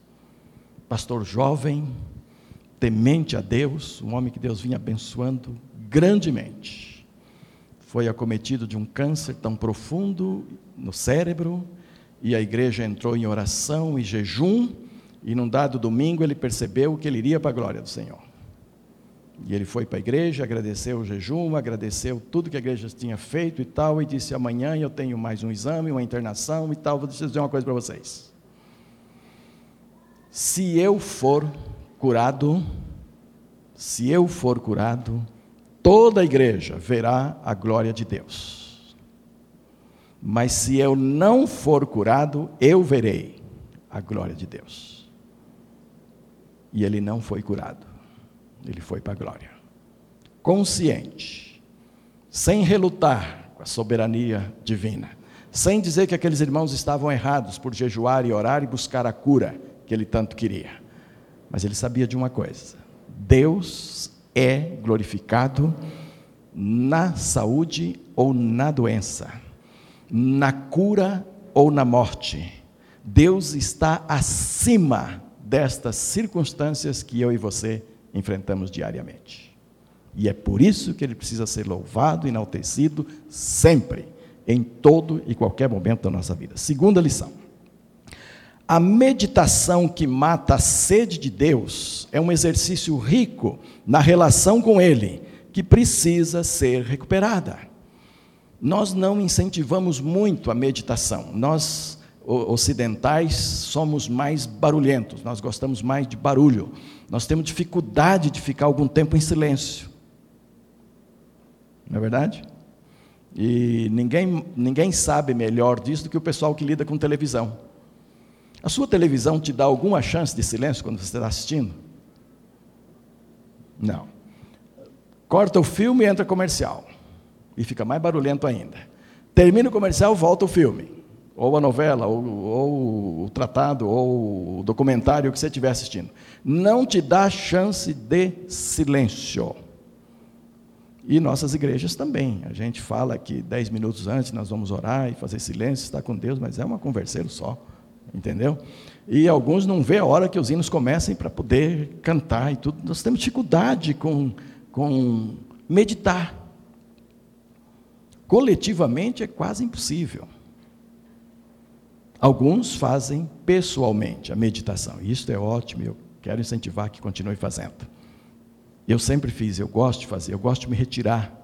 pastor jovem, temente a Deus, um homem que Deus vinha abençoando grandemente foi acometido de um câncer tão profundo no cérebro, e a igreja entrou em oração e jejum, E num dado domingo ele percebeu que ele iria para a glória do Senhor. E ele foi para a igreja, agradeceu o jejum, agradeceu tudo que a igreja tinha feito e tal, e disse: Amanhã eu tenho mais um exame, uma internação e tal. Vou dizer uma coisa para vocês. Se eu for curado, se eu for curado, toda a igreja verá a glória de Deus. Mas se eu não for curado, eu verei a glória de Deus. E ele não foi curado, ele foi para a glória. Consciente, sem relutar com a soberania divina, sem dizer que aqueles irmãos estavam errados por jejuar e orar e buscar a cura que ele tanto queria. Mas ele sabia de uma coisa: Deus é glorificado na saúde ou na doença, na cura ou na morte. Deus está acima destas circunstâncias que eu e você enfrentamos diariamente. E é por isso que ele precisa ser louvado, enaltecido sempre, em todo e qualquer momento da nossa vida. Segunda lição. A meditação que mata a sede de Deus é um exercício rico na relação com Ele, que precisa ser recuperada. Nós não incentivamos muito a meditação. Nós, ocidentais, somos mais barulhentos, nós gostamos mais de barulho. Nós temos dificuldade de ficar algum tempo em silêncio. Não é verdade? E ninguém, ninguém sabe melhor disso do que o pessoal que lida com televisão. A sua televisão te dá alguma chance de silêncio quando você está assistindo? Não. Corta o filme e entra comercial. E fica mais barulhento ainda. Termina o comercial, volta o filme. Ou a novela, ou, ou o tratado, ou o documentário que você estiver assistindo. Não te dá chance de silêncio. E nossas igrejas também. A gente fala que dez minutos antes nós vamos orar e fazer silêncio, estar com Deus, mas é uma converseiro só entendeu? E alguns não vê a hora que os hinos comecem para poder cantar e tudo. Nós temos dificuldade com, com meditar. Coletivamente é quase impossível. Alguns fazem pessoalmente a meditação. Isso é ótimo, eu quero incentivar que continue fazendo. Eu sempre fiz, eu gosto de fazer, eu gosto de me retirar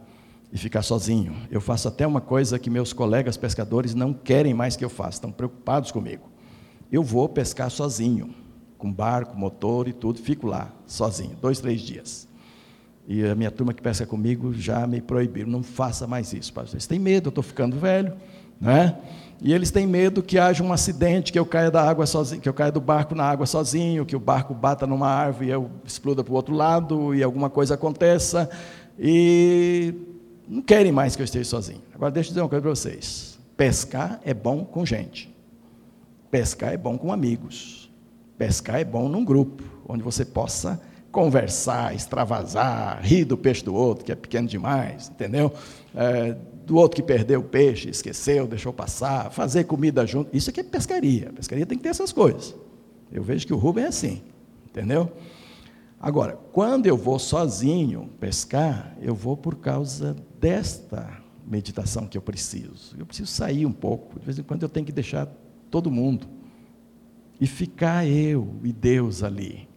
e ficar sozinho. Eu faço até uma coisa que meus colegas pescadores não querem mais que eu faça, estão preocupados comigo eu vou pescar sozinho, com barco, motor e tudo, fico lá, sozinho, dois, três dias. E a minha turma que pesca comigo já me proibiram, não faça mais isso. Eles têm medo, eu estou ficando velho, né? E eles têm medo que haja um acidente, que eu caia da água sozinho, que eu caia do barco na água sozinho, que o barco bata numa árvore e eu exploda para o outro lado e alguma coisa aconteça. E não querem mais que eu esteja sozinho. Agora deixa eu dizer uma coisa para vocês. Pescar é bom com gente. Pescar é bom com amigos. Pescar é bom num grupo, onde você possa conversar, extravasar, rir do peixe do outro, que é pequeno demais, entendeu? É, do outro que perdeu o peixe, esqueceu, deixou passar, fazer comida junto. Isso aqui é pescaria. Pescaria tem que ter essas coisas. Eu vejo que o Rubem é assim, entendeu? Agora, quando eu vou sozinho pescar, eu vou por causa desta meditação que eu preciso. Eu preciso sair um pouco. De vez em quando eu tenho que deixar todo mundo. E ficar eu e Deus ali.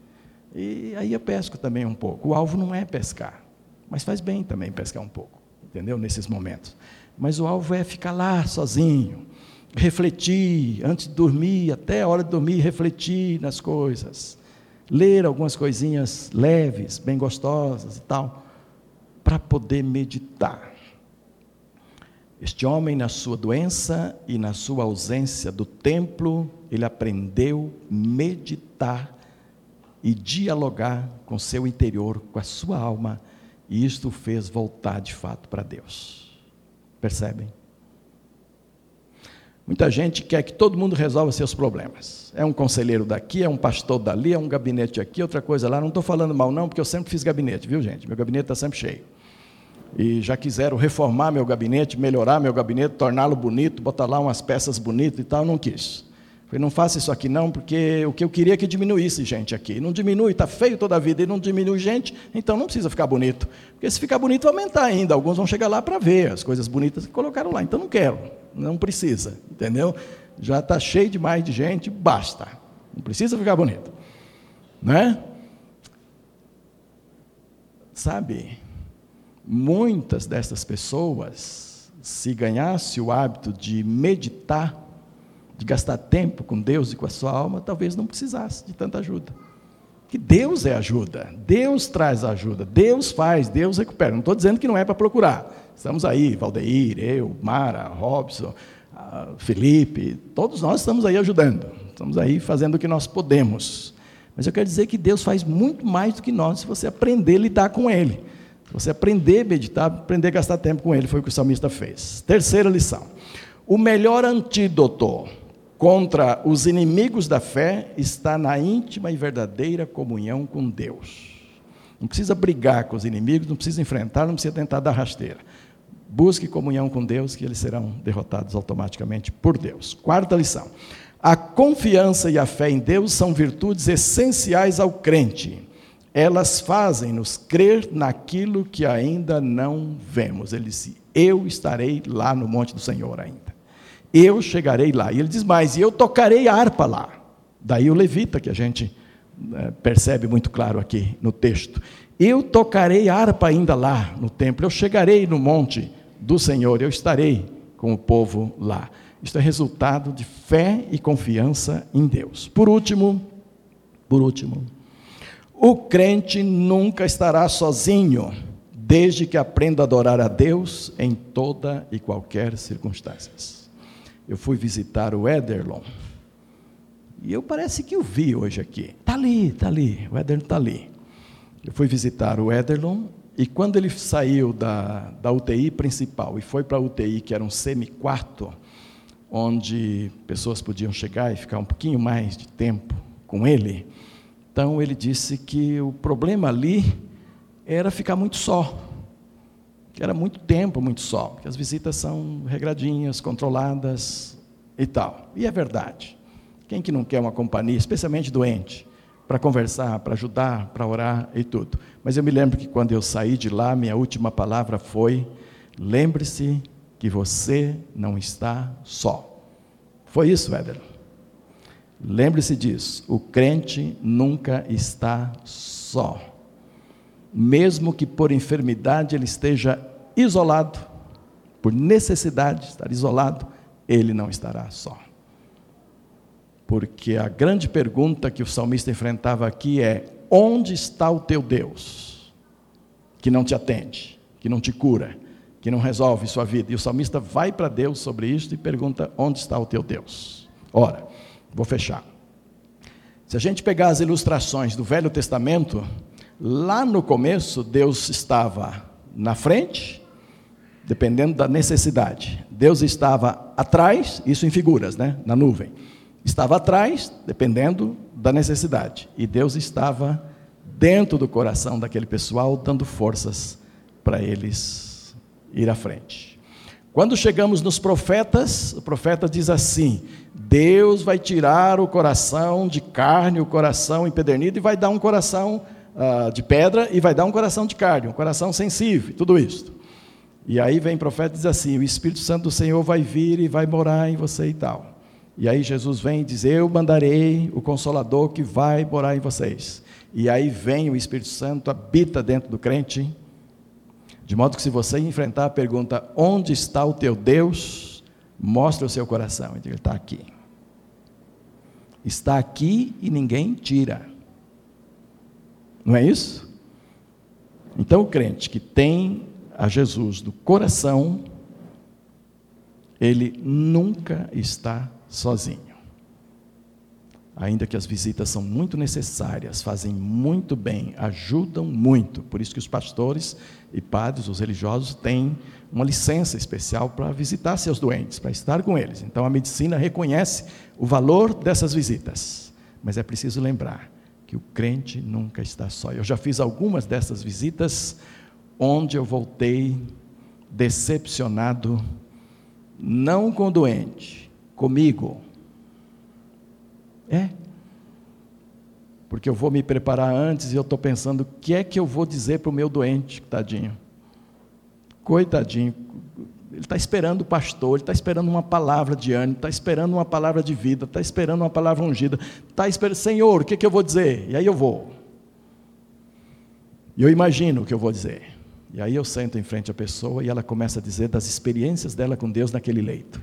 E aí eu pesco também um pouco. O alvo não é pescar, mas faz bem também pescar um pouco, entendeu? Nesses momentos. Mas o alvo é ficar lá sozinho, refletir antes de dormir, até a hora de dormir, refletir nas coisas, ler algumas coisinhas leves, bem gostosas e tal, para poder meditar. Este homem, na sua doença e na sua ausência do templo, ele aprendeu meditar e dialogar com seu interior, com a sua alma, e isto o fez voltar de fato para Deus. Percebem? Muita gente quer que todo mundo resolva seus problemas. É um conselheiro daqui, é um pastor dali, é um gabinete aqui, outra coisa lá. Não estou falando mal, não, porque eu sempre fiz gabinete, viu, gente? Meu gabinete está sempre cheio e já quiseram reformar meu gabinete, melhorar meu gabinete, torná-lo bonito, botar lá umas peças bonitas e tal, não quis. Falei, não faça isso aqui não, porque o que eu queria é que diminuísse gente aqui. Não diminui, está feio toda a vida e não diminui gente, então não precisa ficar bonito. Porque se ficar bonito vai aumentar ainda. Alguns vão chegar lá para ver as coisas bonitas que colocaram lá. Então não quero, não precisa, entendeu? Já está cheio demais de gente, basta. Não precisa ficar bonito. Né? Sabe, muitas dessas pessoas, se ganhasse o hábito de meditar, de gastar tempo com Deus e com a sua alma, talvez não precisasse de tanta ajuda. Que Deus é ajuda, Deus traz ajuda, Deus faz, Deus recupera. Não estou dizendo que não é para procurar. Estamos aí, Valdeir, eu, Mara, Robson, Felipe, todos nós estamos aí ajudando, estamos aí fazendo o que nós podemos. Mas eu quero dizer que Deus faz muito mais do que nós se você aprender a lidar com Ele. Você aprender a meditar, aprender a gastar tempo com Ele, foi o que o salmista fez. Terceira lição: o melhor antídoto contra os inimigos da fé está na íntima e verdadeira comunhão com Deus. Não precisa brigar com os inimigos, não precisa enfrentar, não precisa tentar dar rasteira. Busque comunhão com Deus, que eles serão derrotados automaticamente por Deus. Quarta lição: a confiança e a fé em Deus são virtudes essenciais ao crente. Elas fazem-nos crer naquilo que ainda não vemos. Ele disse: Eu estarei lá no monte do Senhor ainda. Eu chegarei lá. E ele diz mais: E eu tocarei harpa lá. Daí o levita, que a gente é, percebe muito claro aqui no texto. Eu tocarei harpa ainda lá no templo. Eu chegarei no monte do Senhor, eu estarei com o povo lá. Isto é resultado de fé e confiança em Deus. Por último, por último, o crente nunca estará sozinho, desde que aprenda a adorar a Deus em toda e qualquer circunstância. Eu fui visitar o Ederlon, e eu parece que o vi hoje aqui. Está ali, está ali, o Ederlon está ali. Eu fui visitar o Ederlon e quando ele saiu da, da UTI principal e foi para a UTI, que era um semi-quarto, onde pessoas podiam chegar e ficar um pouquinho mais de tempo com ele, então ele disse que o problema ali era ficar muito só. Que era muito tempo, muito só, que as visitas são regradinhas, controladas e tal. E é verdade. Quem que não quer uma companhia, especialmente doente? para conversar, para ajudar, para orar e tudo. Mas eu me lembro que quando eu saí de lá, minha última palavra foi: lembre-se que você não está só. Foi isso, Éder. Lembre-se disso: o crente nunca está só. Mesmo que por enfermidade ele esteja isolado, por necessidade de estar isolado, ele não estará só. Porque a grande pergunta que o salmista enfrentava aqui é: onde está o teu Deus? Que não te atende, que não te cura, que não resolve sua vida. E o salmista vai para Deus sobre isso e pergunta: onde está o teu Deus? Ora, vou fechar. Se a gente pegar as ilustrações do Velho Testamento, lá no começo Deus estava na frente, dependendo da necessidade. Deus estava atrás, isso em figuras, né? Na nuvem estava atrás, dependendo da necessidade, e Deus estava dentro do coração daquele pessoal, dando forças para eles ir à frente. Quando chegamos nos profetas, o profeta diz assim: Deus vai tirar o coração de carne, o coração empedernido, e vai dar um coração uh, de pedra, e vai dar um coração de carne, um coração sensível, tudo isso. E aí vem o profeta e diz assim: O Espírito Santo do Senhor vai vir e vai morar em você e tal. E aí Jesus vem e diz: Eu mandarei o consolador que vai morar em vocês. E aí vem o Espírito Santo, habita dentro do crente, de modo que se você enfrentar a pergunta: Onde está o teu Deus? Mostre o seu coração. Ele está aqui. Está aqui e ninguém tira. Não é isso? Então o crente que tem a Jesus do coração, ele nunca está sozinho. Ainda que as visitas são muito necessárias, fazem muito bem, ajudam muito. Por isso que os pastores e padres, os religiosos, têm uma licença especial para visitar seus doentes, para estar com eles. Então a medicina reconhece o valor dessas visitas. Mas é preciso lembrar que o crente nunca está só. Eu já fiz algumas dessas visitas onde eu voltei decepcionado, não com o doente, comigo. É. Porque eu vou me preparar antes e eu estou pensando o que é que eu vou dizer para o meu doente, tadinho. Coitadinho. Ele está esperando o pastor, ele está esperando uma palavra de ânimo, está esperando uma palavra de vida, está esperando uma palavra ungida, está esperando, Senhor, o que, que eu vou dizer? E aí eu vou. E eu imagino o que eu vou dizer. E aí eu sento em frente à pessoa e ela começa a dizer das experiências dela com Deus naquele leito.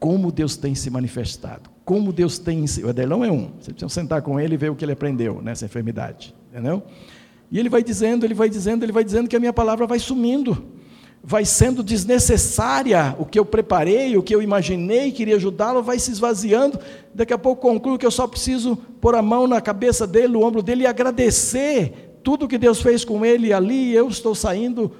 Como Deus tem se manifestado, como Deus tem. O Adelão é um, você precisa sentar com ele e ver o que ele aprendeu nessa enfermidade, entendeu? E ele vai dizendo, ele vai dizendo, ele vai dizendo que a minha palavra vai sumindo, vai sendo desnecessária. O que eu preparei, o que eu imaginei, queria ajudá-lo, vai se esvaziando. Daqui a pouco concluo que eu só preciso pôr a mão na cabeça dele, no ombro dele e agradecer tudo que Deus fez com ele ali. Eu estou saindo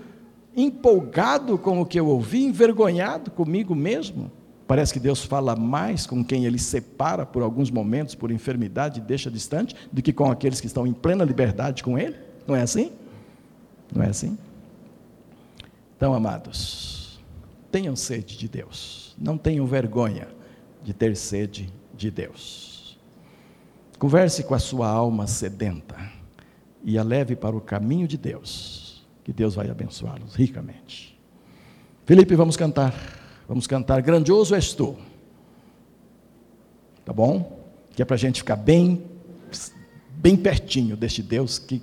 empolgado com o que eu ouvi, envergonhado comigo mesmo. Parece que Deus fala mais com quem ele separa por alguns momentos, por enfermidade, e deixa distante, do que com aqueles que estão em plena liberdade com ele. Não é assim? Não é assim? Então, amados, tenham sede de Deus. Não tenham vergonha de ter sede de Deus. Converse com a sua alma sedenta e a leve para o caminho de Deus, que Deus vai abençoá-los ricamente. Felipe, vamos cantar. Vamos cantar Grandioso és tu. Tá bom? Que é para a gente ficar bem, bem pertinho deste Deus que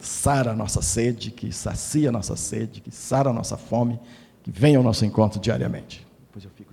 sara a nossa sede, que sacia a nossa sede, que sara a nossa fome, que venha ao nosso encontro diariamente. Eu fico